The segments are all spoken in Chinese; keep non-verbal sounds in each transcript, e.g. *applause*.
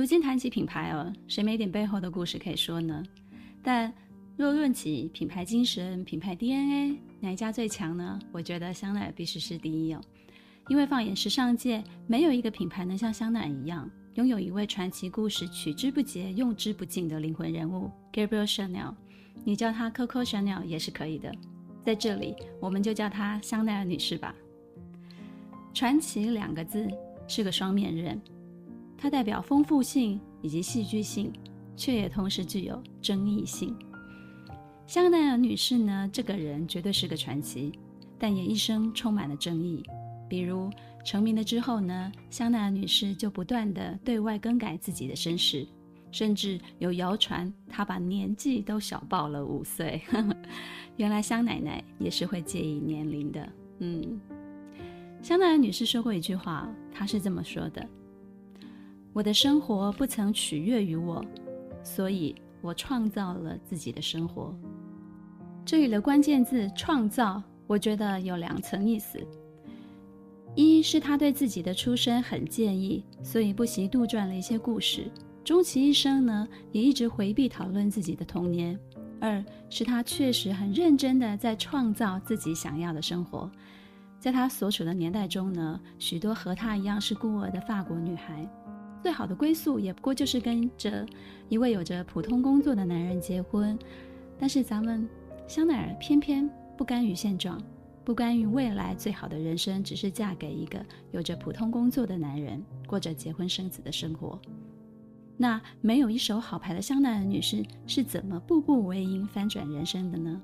如今谈起品牌哦，谁没点背后的故事可以说呢？但若论起品牌精神、品牌 DNA，哪一家最强呢？我觉得香奈儿必须是第一哦。因为放眼时尚界，没有一个品牌能像香奈儿一样，拥有一位传奇故事取之不竭、用之不尽的灵魂人物 Gabriel Chanel。你叫她 Coco Chanel 也是可以的。在这里，我们就叫她香奈儿女士吧。传奇两个字是个双面刃。它代表丰富性以及戏剧性，却也同时具有争议性。香奈儿女士呢，这个人绝对是个传奇，但也一生充满了争议。比如成名了之后呢，香奈儿女士就不断地对外更改自己的身世，甚至有谣传她把年纪都小报了五岁。*laughs* 原来香奶奶也是会介意年龄的。嗯，香奈儿女士说过一句话，她是这么说的。我的生活不曾取悦于我，所以我创造了自己的生活。这里的关键字“创造”，我觉得有两层意思：一是他对自己的出身很介意，所以不惜杜撰了一些故事；终其一生呢，也一直回避讨论自己的童年；二是他确实很认真地在创造自己想要的生活。在他所处的年代中呢，许多和他一样是孤儿的法国女孩。最好的归宿也不过就是跟着一位有着普通工作的男人结婚，但是咱们香奈儿偏偏不甘于现状，不甘于未来最好的人生只是嫁给一个有着普通工作的男人，过着结婚生子的生活。那没有一手好牌的香奈儿女士是怎么步步为营翻转人生的呢？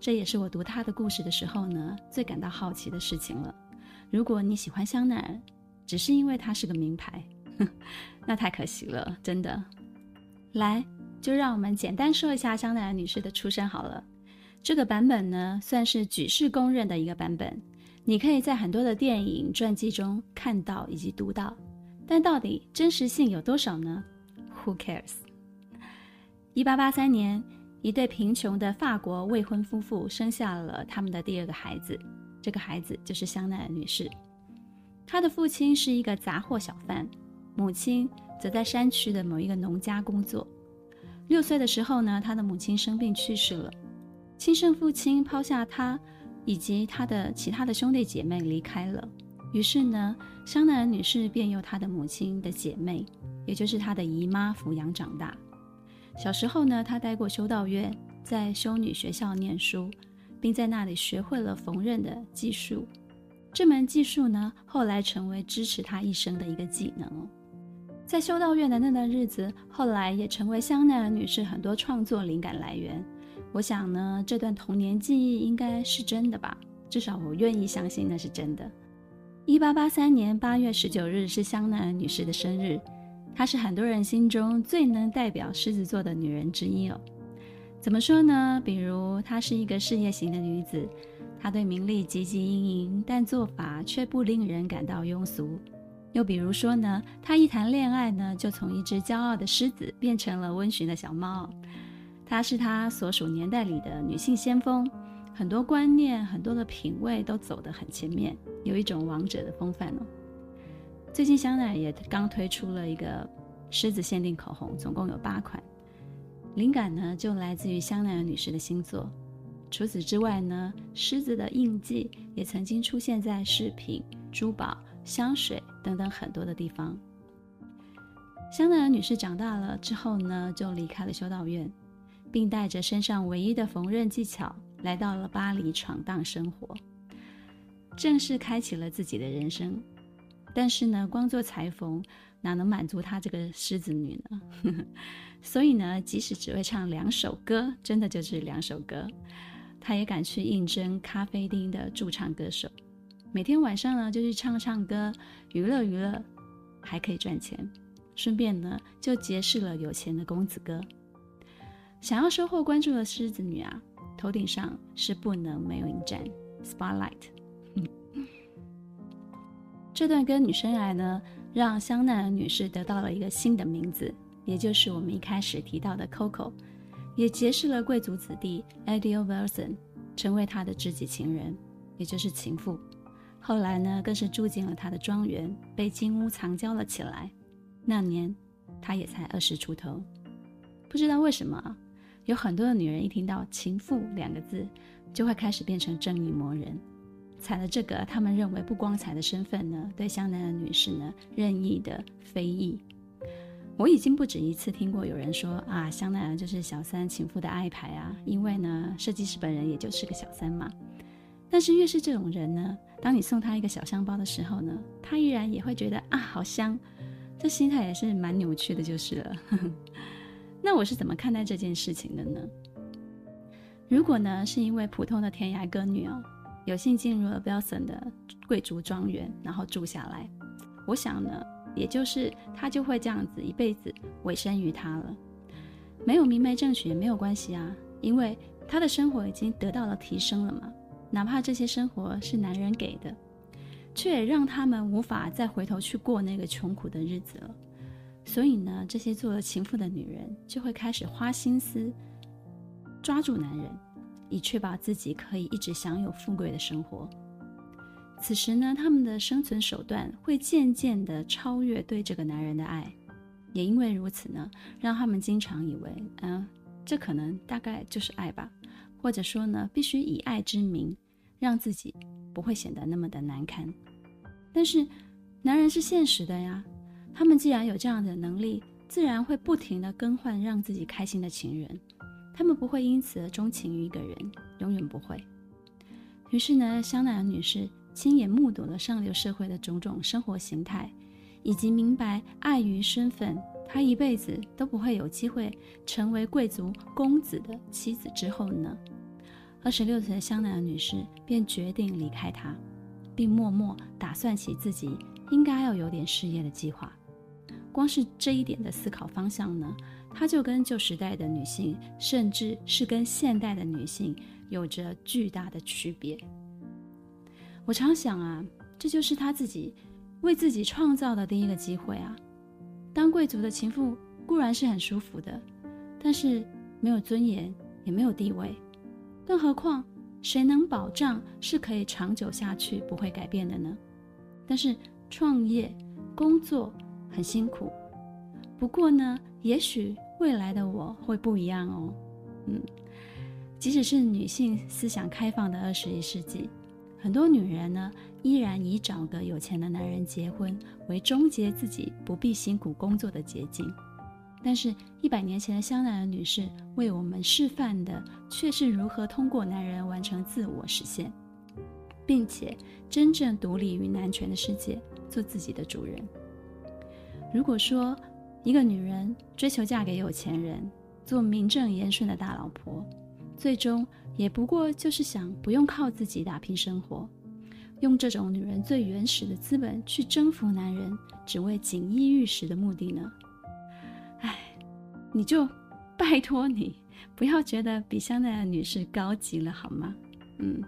这也是我读她的故事的时候呢，最感到好奇的事情了。如果你喜欢香奈儿，只是因为她是个名牌。*laughs* 那太可惜了，真的。来，就让我们简单说一下香奈儿女士的出身好了。这个版本呢，算是举世公认的一个版本，你可以在很多的电影传记中看到以及读到。但到底真实性有多少呢？Who cares？一八八三年，一对贫穷的法国未婚夫妇生下了他们的第二个孩子，这个孩子就是香奈儿女士。她的父亲是一个杂货小贩。母亲则在山区的某一个农家工作。六岁的时候呢，他的母亲生病去世了，亲生父亲抛下他以及他的其他的兄弟姐妹离开了。于是呢，香奈儿女士便由她的母亲的姐妹，也就是她的姨妈抚养长大。小时候呢，她待过修道院，在修女学校念书，并在那里学会了缝纫的技术。这门技术呢，后来成为支持她一生的一个技能。在修道院的那段日子，后来也成为香奈儿女士很多创作灵感来源。我想呢，这段童年记忆应该是真的吧？至少我愿意相信那是真的。一八八三年八月十九日是香奈儿女士的生日，她是很多人心中最能代表狮子座的女人之一哦。怎么说呢？比如她是一个事业型的女子，她对名利汲汲营营，但做法却不令人感到庸俗。又比如说呢，她一谈恋爱呢，就从一只骄傲的狮子变成了温驯的小猫。她是她所属年代里的女性先锋，很多观念、很多的品味都走得很前面，有一种王者的风范哦。最近香奈儿也刚推出了一个狮子限定口红，总共有八款，灵感呢就来自于香奈儿女士的星座。除此之外呢，狮子的印记也曾经出现在饰品、珠宝。香水等等很多的地方。香奈儿女士长大了之后呢，就离开了修道院，并带着身上唯一的缝纫技巧，来到了巴黎闯荡生活，正式开启了自己的人生。但是呢，光做裁缝哪能满足她这个狮子女呢？*laughs* 所以呢，即使只会唱两首歌，真的就是两首歌，她也敢去应征咖啡厅的驻唱歌手。每天晚上呢，就去唱唱歌，娱乐娱乐，还可以赚钱。顺便呢就结识了有钱的公子哥。想要收获关注的狮子女啊，头顶上是不能没有一盏 spotlight。*laughs* 这段歌女生涯呢，让香奈儿女士得到了一个新的名字，也就是我们一开始提到的 Coco，也结识了贵族子弟 Eddie Wilson，成为她的知己情人，也就是情妇。后来呢，更是住进了他的庄园，被金屋藏娇了起来。那年，她也才二十出头。不知道为什么，有很多的女人一听到“情妇”两个字，就会开始变成正义魔人。踩了这个他们认为不光彩的身份呢，对香奈儿女士呢任意的非议。我已经不止一次听过有人说啊，香奈儿就是小三情妇的爱牌啊，因为呢设计师本人也就是个小三嘛。但是越是这种人呢，当你送他一个小香包的时候呢，他依然也会觉得啊好香，这心态也是蛮扭曲的，就是了。*laughs* 那我是怎么看待这件事情的呢？如果呢是因为普通的天涯歌女哦。有幸进入了 Belson 的贵族庄园，然后住下来。我想呢，也就是他就会这样子一辈子委身于他了。没有明媒正娶也没有关系啊，因为他的生活已经得到了提升了嘛。哪怕这些生活是男人给的，却也让他们无法再回头去过那个穷苦的日子了。所以呢，这些做了情妇的女人就会开始花心思抓住男人。以确保自己可以一直享有富贵的生活。此时呢，他们的生存手段会渐渐地超越对这个男人的爱，也因为如此呢，让他们经常以为，嗯，这可能大概就是爱吧，或者说呢，必须以爱之名，让自己不会显得那么的难堪。但是，男人是现实的呀，他们既然有这样的能力，自然会不停的更换让自己开心的情人。他们不会因此而钟情于一个人，永远不会。于是呢，香奈儿女士亲眼目睹了上流社会的种种生活形态，以及明白碍于身份，她一辈子都不会有机会成为贵族公子的妻子之后呢，二十六岁的香奈儿女士便决定离开他，并默默打算起自己应该要有点事业的计划。光是这一点的思考方向呢，她就跟旧时代的女性，甚至是跟现代的女性，有着巨大的区别。我常想啊，这就是她自己为自己创造的第一个机会啊。当贵族的情妇固然是很舒服的，但是没有尊严，也没有地位，更何况谁能保障是可以长久下去，不会改变的呢？但是创业、工作很辛苦，不过呢，也许。未来的我会不一样哦，嗯，即使是女性思想开放的二十一世纪，很多女人呢依然以找个有钱的男人结婚为终结自己不必辛苦工作的捷径。但是，一百年前的香奈儿女士为我们示范的却是如何通过男人完成自我实现，并且真正独立于男权的世界，做自己的主人。如果说，一个女人追求嫁给有钱人，做名正言顺的大老婆，最终也不过就是想不用靠自己打拼生活，用这种女人最原始的资本去征服男人，只为锦衣玉食的目的呢？你就拜托你不要觉得比香奈儿女士高级了好吗？嗯，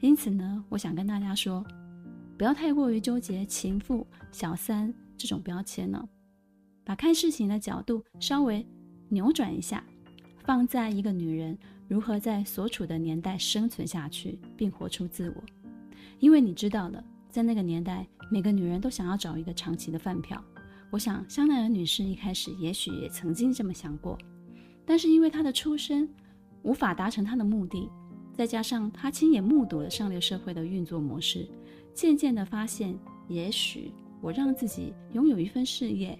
因此呢，我想跟大家说，不要太过于纠结情妇、小三这种标签呢。把看事情的角度稍微扭转一下，放在一个女人如何在所处的年代生存下去，并活出自我。因为你知道的，在那个年代，每个女人都想要找一个长期的饭票。我想香奈儿女士一开始也许也曾经这么想过，但是因为她的出身无法达成她的目的，再加上她亲眼目睹了上流社会的运作模式，渐渐地发现，也许我让自己拥有一份事业。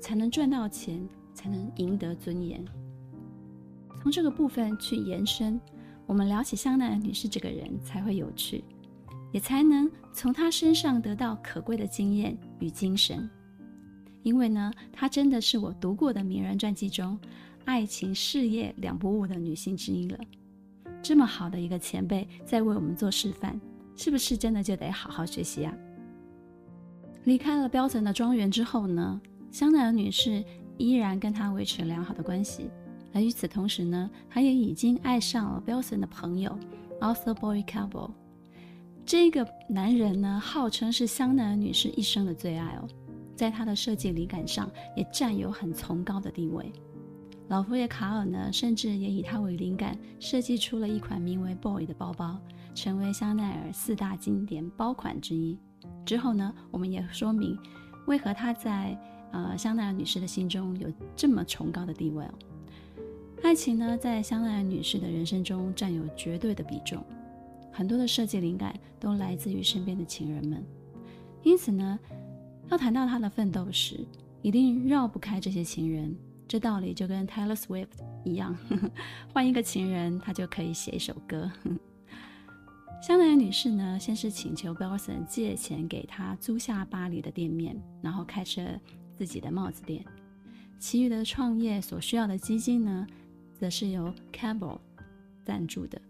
才能赚到钱，才能赢得尊严。从这个部分去延伸，我们聊起香奈儿女士这个人才会有趣，也才能从她身上得到可贵的经验与精神。因为呢，她真的是我读过的名人传记中爱情事业两不误的女性之一了。这么好的一个前辈在为我们做示范，是不是真的就得好好学习啊？离开了标准的庄园之后呢？香奈儿女士依然跟他维持良好的关系。而与此同时呢，他也已经爱上了标森的朋友 Arthur Boy Cabell。这个男人呢，号称是香奈儿女士一生的最爱哦，在他的设计灵感上也占有很崇高的地位。老佛爷卡尔呢，甚至也以他为灵感，设计出了一款名为 Boy 的包包，成为香奈儿四大经典包款之一。之后呢，我们也说明为何他在呃香奈儿女士的心中有这么崇高的地位哦。爱情呢，在香奈儿女士的人生中占有绝对的比重，很多的设计灵感都来自于身边的情人们。因此呢，要谈到他的奋斗史，一定绕不开这些情人。这道理就跟 Taylor Swift 一样，呵呵，换一个情人，他就可以写一首歌。香奈儿女士呢，先是请求 Belson 借钱给她租下巴黎的店面，然后开设自己的帽子店。其余的创业所需要的基金呢，则是由 Cabell 赞助的，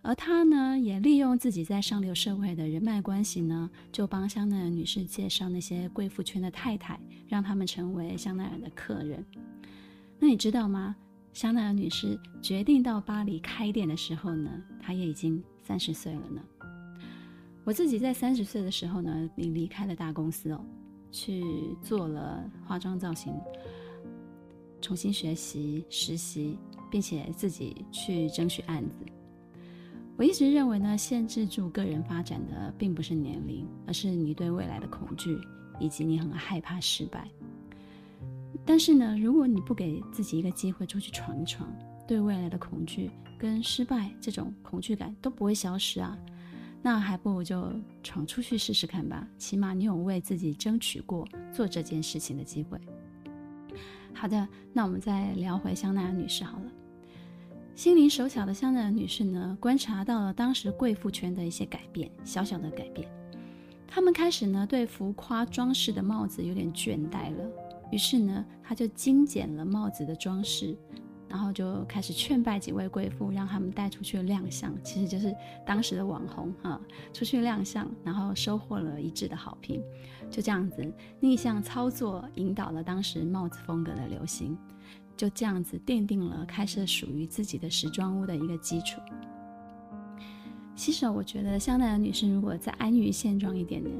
而他呢，也利用自己在上流社会的人脉关系呢，就帮香奈儿女士介绍那些贵妇圈的太太，让他们成为香奈儿的客人。那你知道吗？香奈儿女士决定到巴黎开店的时候呢，她也已经三十岁了呢。我自己在三十岁的时候呢，你离开了大公司哦，去做了化妆造型。重新学习、实习，并且自己去争取案子。我一直认为呢，限制住个人发展的并不是年龄，而是你对未来的恐惧，以及你很害怕失败。但是呢，如果你不给自己一个机会出去闯一闯，对未来的恐惧跟失败这种恐惧感都不会消失啊，那还不如就闯出去试试看吧。起码你有为自己争取过做这件事情的机会。好的，那我们再聊回香奈儿女士好了。心灵手巧的香奈儿女士呢，观察到了当时贵妇圈的一些改变，小小的改变。她们开始呢，对浮夸装饰的帽子有点倦怠了，于是呢，她就精简了帽子的装饰。然后就开始劝拜几位贵妇，让他们带出去亮相，其实就是当时的网红哈，出去亮相，然后收获了一致的好评。就这样子逆向操作，引导了当时帽子风格的流行，就这样子奠定了开设属于自己的时装屋的一个基础。其实我觉得香奈儿女士如果再安于现状一点点，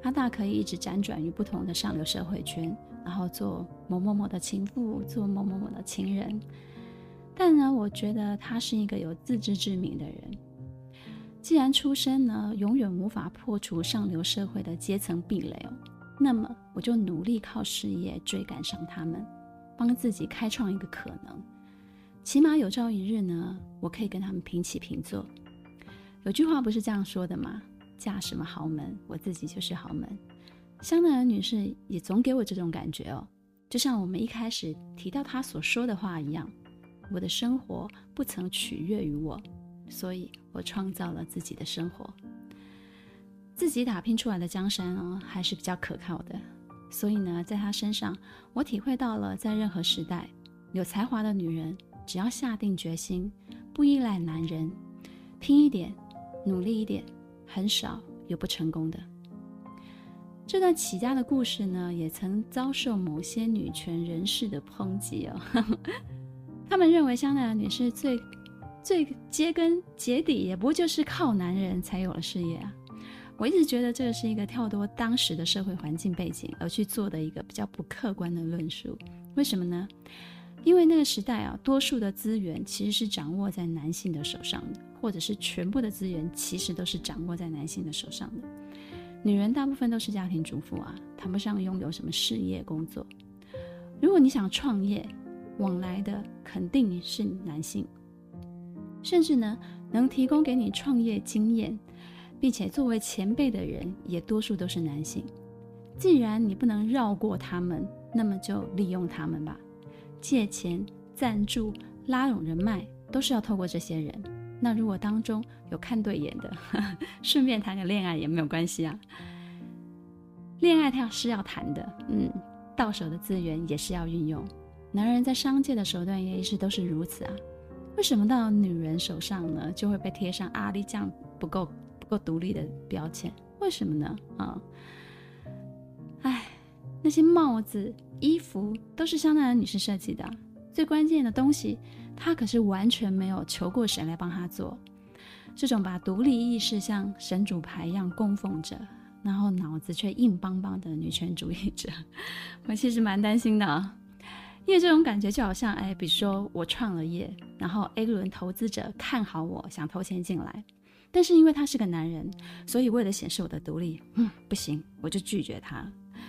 她大可以一直辗转于不同的上流社会圈。然后做某某某的情妇，做某某某的情人，但呢，我觉得她是一个有自知之明的人。既然出身呢，永远无法破除上流社会的阶层壁垒哦，那么我就努力靠事业追赶上他们，帮自己开创一个可能。起码有朝一日呢，我可以跟他们平起平坐。有句话不是这样说的吗？嫁什么豪门，我自己就是豪门。香奈儿女士也总给我这种感觉哦，就像我们一开始提到她所说的话一样，我的生活不曾取悦于我，所以我创造了自己的生活。自己打拼出来的江山哦，还是比较可靠的。所以呢，在她身上，我体会到了在任何时代，有才华的女人，只要下定决心，不依赖男人，拼一点，努力一点，很少有不成功的。这段起家的故事呢，也曾遭受某些女权人士的抨击哦。*laughs* 他们认为香奈儿女士最最追根结底，也不就是靠男人才有了事业啊。我一直觉得这个是一个跳脱当时的社会环境背景而去做的一个比较不客观的论述。为什么呢？因为那个时代啊，多数的资源其实是掌握在男性的手上的，或者是全部的资源其实都是掌握在男性的手上的。女人大部分都是家庭主妇啊，谈不上拥有什么事业工作。如果你想创业，往来的肯定是男性，甚至呢，能提供给你创业经验，并且作为前辈的人，也多数都是男性。既然你不能绕过他们，那么就利用他们吧，借钱、赞助、拉拢人脉，都是要透过这些人。那如果当中有看对眼的，呵 *laughs* 呵顺便谈个恋爱也没有关系啊。恋爱它是要谈的，嗯，到手的资源也是要运用。男人在商界的手段也一直都是如此啊。为什么到女人手上呢，就会被贴上阿里酱不够不够独立的标签？为什么呢？啊、哎，那些帽子、衣服都是香奈儿女士设计的。最关键的东西，她可是完全没有求过谁来帮她做。这种把独立意识像神主牌一样供奉着，然后脑子却硬邦邦的女权主义者，*laughs* 我其实蛮担心的。因为这种感觉就好像，哎，比如说我创了业，然后 A 轮投资者看好我，想投钱进来，但是因为他是个男人，所以为了显示我的独立，嗯，不行，我就拒绝他。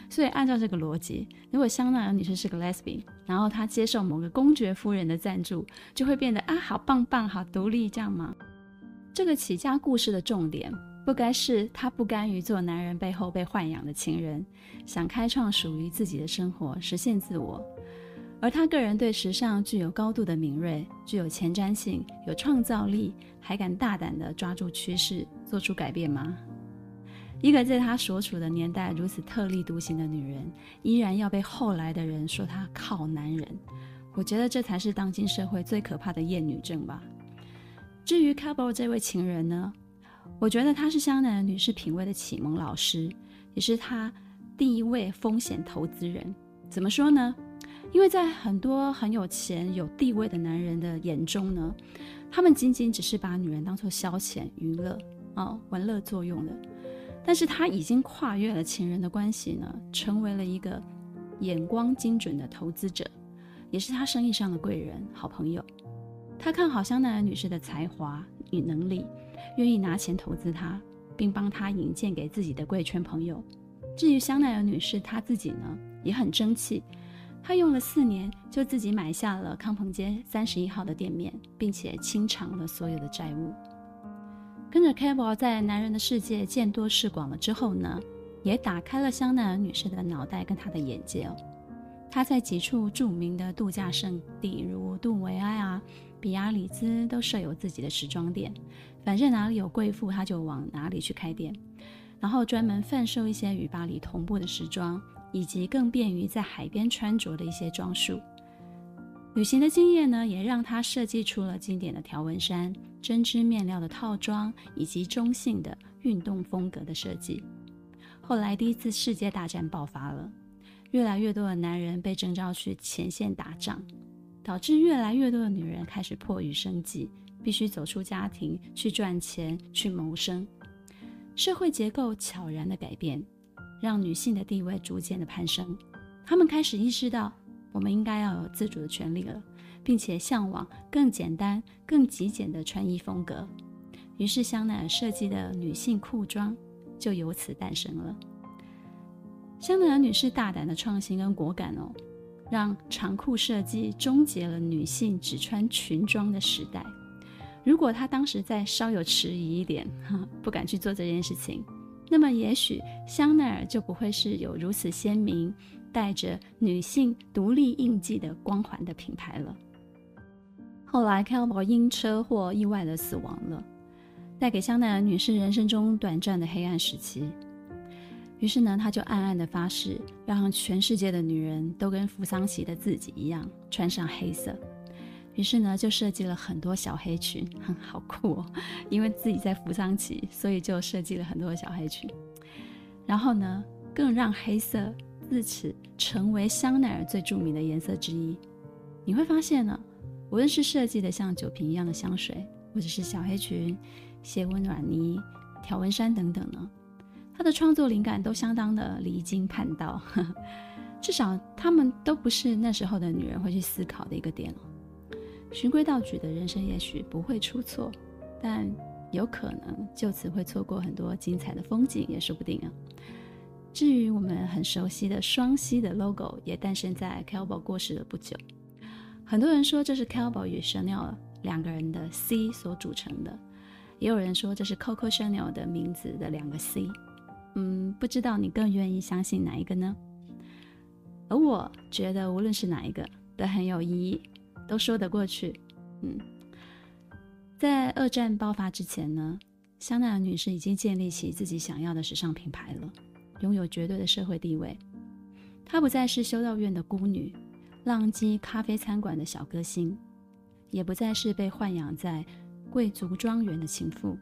所以按照这个逻辑，如果香奈儿女士是个 lesbian，然后她接受某个公爵夫人的赞助，就会变得啊，好棒棒，好独立，这样吗？这个起家故事的重点，不该是她不甘于做男人背后被豢养的情人，想开创属于自己的生活，实现自我。而他个人对时尚具有高度的敏锐，具有前瞻性，有创造力，还敢大胆地抓住趋势，做出改变吗？一个在他所处的年代如此特立独行的女人，依然要被后来的人说她靠男人，我觉得这才是当今社会最可怕的厌女症吧。至于 Cabo 这位情人呢，我觉得他是香奈儿女士品味的启蒙老师，也是她第一位风险投资人。怎么说呢？因为在很多很有钱、有地位的男人的眼中呢，他们仅仅只是把女人当做消遣、娱乐、哦，玩乐作用的。但是他已经跨越了情人的关系呢，成为了一个眼光精准的投资者，也是他生意上的贵人、好朋友。他看好香奈儿女士的才华与能力，愿意拿钱投资她，并帮她引荐给自己的贵圈朋友。至于香奈儿女士她自己呢，也很争气。他用了四年，就自己买下了康朋街三十一号的店面，并且清偿了所有的债务。跟着 Cable 在男人的世界见多识广了之后呢，也打开了香奈儿女士的脑袋跟她的眼界哦。她在几处著名的度假胜地，如杜维埃啊、比亚里兹，都设有自己的时装店。反正哪里有贵妇，她就往哪里去开店，然后专门贩售一些与巴黎同步的时装。以及更便于在海边穿着的一些装束，旅行的经验呢，也让他设计出了经典的条纹衫、针织面料的套装，以及中性的运动风格的设计。后来，第一次世界大战爆发了，越来越多的男人被征召去前线打仗，导致越来越多的女人开始迫于生计，必须走出家庭去赚钱去谋生，社会结构悄然的改变。让女性的地位逐渐的攀升，她们开始意识到，我们应该要有自主的权利了，并且向往更简单、更极简的穿衣风格。于是，香奈儿设计的女性裤装就由此诞生了。香奈儿女士大胆的创新跟果敢哦，让长裤设计终结了女性只穿裙装的时代。如果她当时再稍有迟疑一点，哈不敢去做这件事情。那么，也许香奈儿就不会是有如此鲜明、带着女性独立印记的光环的品牌了。后来，Kay Ball 因车祸意外的死亡了，带给香奈儿女士人生中短暂的黑暗时期。于是呢，她就暗暗的发誓，让全世界的女人都跟扶桑奇的自己一样，穿上黑色。于是呢，就设计了很多小黑裙，哼，好酷哦！因为自己在福桑奇，所以就设计了很多小黑裙。然后呢，更让黑色自此成为香奈儿最著名的颜色之一。你会发现呢，无论是设计的像酒瓶一样的香水，或者是小黑裙、斜纹软呢、条纹衫等等呢，它的创作灵感都相当的离经叛道。*laughs* 至少他们都不是那时候的女人会去思考的一个点了。循规蹈矩的人生也许不会出错，但有可能就此会错过很多精彩的风景，也说不定啊。至于我们很熟悉的双 C 的 logo，也诞生在 c a l b o 过世了不久。很多人说这是 c a l b o 与 Chanel 两个人的 C 所组成的，也有人说这是 Coco Chanel 的名字的两个 C。嗯，不知道你更愿意相信哪一个呢？而我觉得无论是哪一个都很有意义。都说得过去，嗯，在二战爆发之前呢，香奈儿女士已经建立起自己想要的时尚品牌了，拥有绝对的社会地位。她不再是修道院的孤女，浪迹咖啡餐馆的小歌星，也不再是被豢养在贵族庄园的情妇。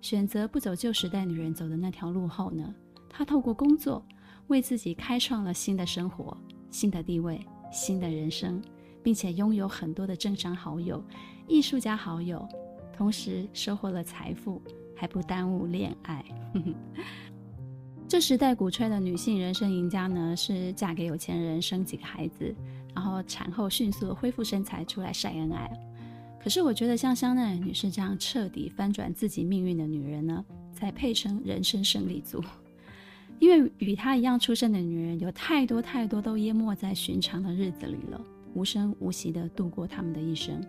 选择不走旧时代女人走的那条路后呢，她透过工作为自己开创了新的生活、新的地位、新的人生，并且拥有很多的政商好友、艺术家好友，同时收获了财富，还不耽误恋爱。*laughs* 这时代鼓吹的女性人生赢家呢，是嫁给有钱人，生几个孩子，然后产后迅速恢复身材，出来晒恩爱。可是我觉得像香奈儿女士这样彻底翻转自己命运的女人呢，才配称人生胜利组。因为与她一样出身的女人有太多太多，都淹没在寻常的日子里了，无声无息地度过他们的一生。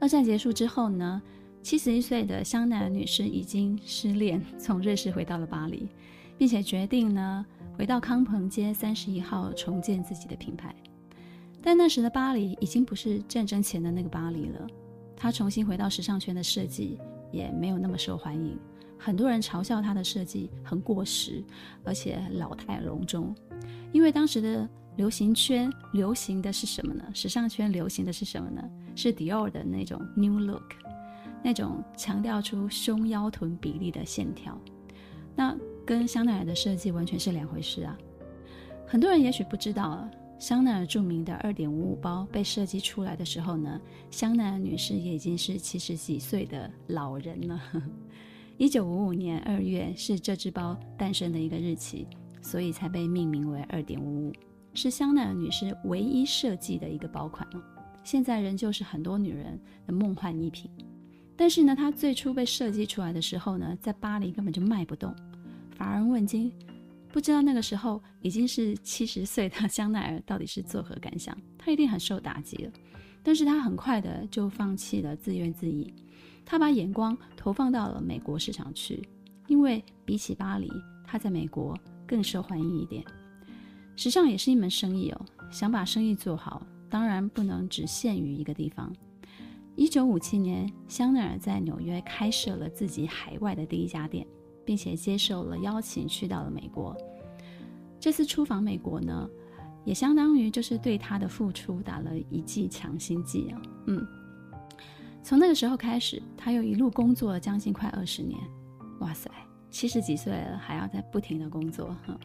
二战结束之后呢，七十一岁的香奈儿女士已经失恋，从瑞士回到了巴黎，并且决定呢回到康朋街三十一号重建自己的品牌。但那时的巴黎已经不是战争前的那个巴黎了，她重新回到时尚圈的设计也没有那么受欢迎，很多人嘲笑她的设计很过时，而且老态龙钟。因为当时的流行圈流行的是什么呢？时尚圈流行的是什么呢？是 Dior 的那种 New Look。那种强调出胸腰臀比例的线条，那跟香奈儿的设计完全是两回事啊！很多人也许不知道，香奈儿著名的二点五五包被设计出来的时候呢，香奈儿女士也已经是七十几岁的老人了。一九五五年二月是这只包诞生的一个日期，所以才被命名为二点五五，是香奈儿女士唯一设计的一个包款哦。现在仍旧是很多女人的梦幻一品。但是呢，它最初被设计出来的时候呢，在巴黎根本就卖不动，乏人问津。不知道那个时候已经是 *laughs* 七十岁的香奈儿到底是作何感想？她一定很受打击了。但是她很快的就放弃了自怨自艾，他把眼光投放到了美国市场去，因为比起巴黎，他在美国更受欢迎一点。时尚也是一门生意哦，想把生意做好，当然不能只限于一个地方。一九五七年，香奈儿在纽约开设了自己海外的第一家店，并且接受了邀请去到了美国。这次出访美国呢，也相当于就是对他的复出打了一剂强心剂啊。嗯，从那个时候开始，他又一路工作了将近快二十年。哇塞，七十几岁了还要在不停的工作，哈，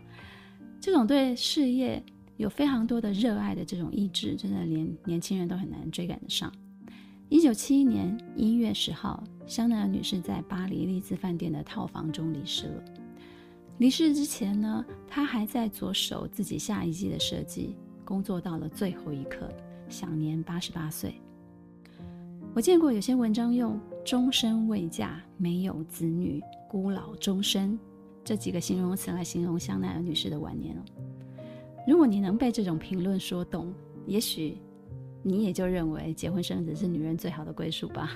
这种对事业有非常多的热爱的这种意志，真的连年轻人都很难追赶得上。一九七一年一月十号，香奈儿女士在巴黎丽兹饭店的套房中离世了。离世之前呢，她还在着手自己下一季的设计，工作到了最后一刻，享年八十八岁。我见过有些文章用“终身未嫁”、“没有子女”、“孤老终生”这几个形容词来形容香奈儿女士的晚年。如果你能被这种评论说动，也许。你也就认为结婚生子是女人最好的归宿吧？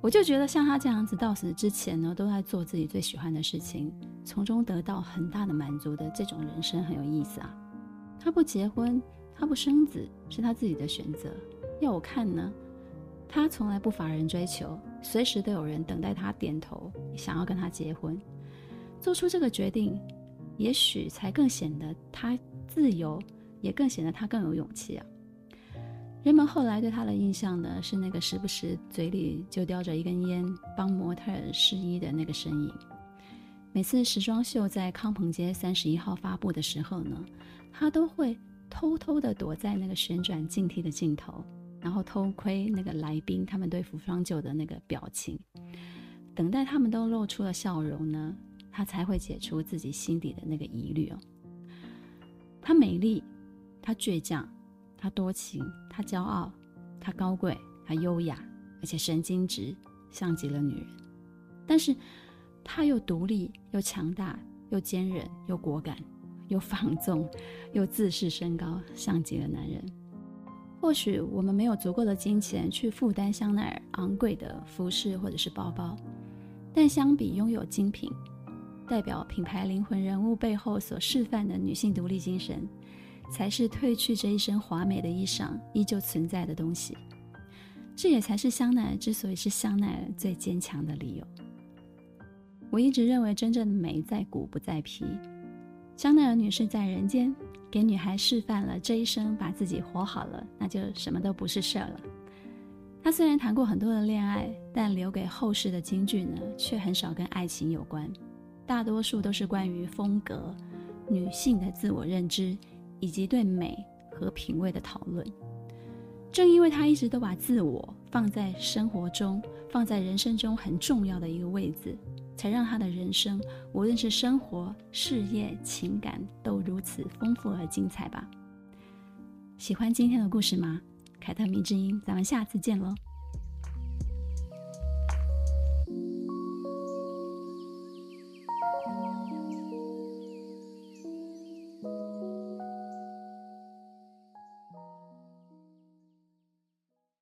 我就觉得像她这样子，到死之前呢，都在做自己最喜欢的事情，从中得到很大的满足的这种人生很有意思啊。她不结婚，她不生子，是她自己的选择。要我看呢，她从来不乏人追求，随时都有人等待她点头，想要跟她结婚。做出这个决定，也许才更显得她自由，也更显得她更有勇气啊。人们后来对她的印象呢，是那个时不时嘴里就叼着一根烟帮模特试衣的那个身影。每次时装秀在康朋街三十一号发布的时候呢，她都会偷偷地躲在那个旋转镜梯的尽头，然后偷窥那个来宾他们对服装秀的那个表情。等待他们都露出了笑容呢，她才会解除自己心底的那个疑虑哦。她美丽，她倔强。她多情，她骄傲，她高贵，她优雅，而且神经质，像极了女人。但是，她又独立，又强大，又坚韧，又果敢，又放纵，又自视甚高，像极了男人。或许我们没有足够的金钱去负担香奈儿昂贵的服饰或者是包包，但相比拥有精品，代表品牌灵魂人物背后所示范的女性独立精神。才是褪去这一身华美的衣裳依旧存在的东西，这也才是香奈儿之所以是香奈儿最坚强的理由。我一直认为，真正的美在骨不在皮。香奈儿女士在人间给女孩示范了这一生把自己活好了，那就什么都不是事儿了。她虽然谈过很多的恋爱，但留给后世的金句呢，却很少跟爱情有关。大多数都是关于风格、女性的自我认知以及对美和品味的讨论。正因为他一直都把自我放在生活中、放在人生中很重要的一个位置，才让他的人生，无论是生活、事业、情感，都如此丰富而精彩吧。喜欢今天的故事吗？凯特迷之音，咱们下次见喽。